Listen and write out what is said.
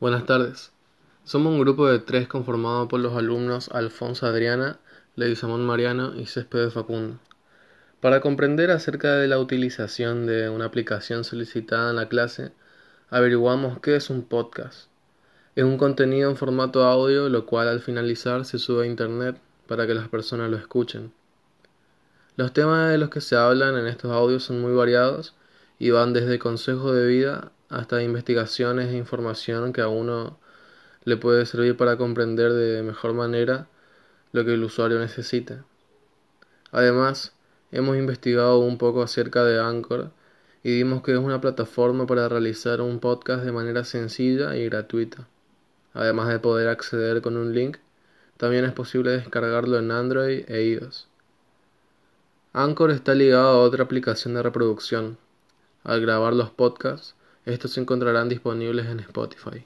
Buenas tardes. Somos un grupo de tres conformado por los alumnos Alfonso Adriana, Leguizamón Mariano y Céspedes Facundo. Para comprender acerca de la utilización de una aplicación solicitada en la clase, averiguamos qué es un podcast. Es un contenido en formato audio, lo cual al finalizar se sube a internet para que las personas lo escuchen. Los temas de los que se hablan en estos audios son muy variados y van desde consejos de vida hasta investigaciones e información que a uno le puede servir para comprender de mejor manera lo que el usuario necesita. Además, hemos investigado un poco acerca de Anchor y vimos que es una plataforma para realizar un podcast de manera sencilla y gratuita. Además de poder acceder con un link, también es posible descargarlo en Android e iOS. Anchor está ligado a otra aplicación de reproducción. Al grabar los podcasts, estos se encontrarán disponibles en Spotify.